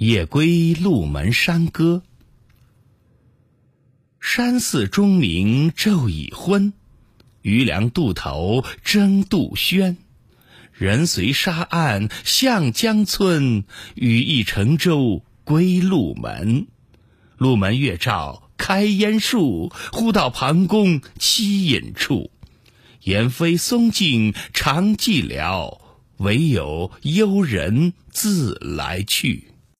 夜归鹿门山歌。山寺钟鸣昼已昏，渔梁渡头争渡喧。人随沙岸向江村，雨意乘舟归鹿门。鹿门月照开烟树，忽到庞公栖隐处。言飞松径长寂寥，唯有幽人自来去。